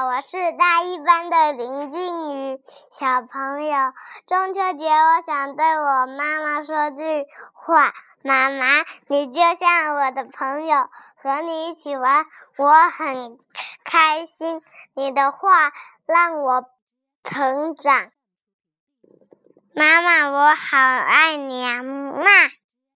我是大一班的林静宇小朋友。中秋节，我想对我妈妈说句话：妈妈，你就像我的朋友，和你一起玩，我很开心。你的话让我成长。妈妈，我好爱你啊！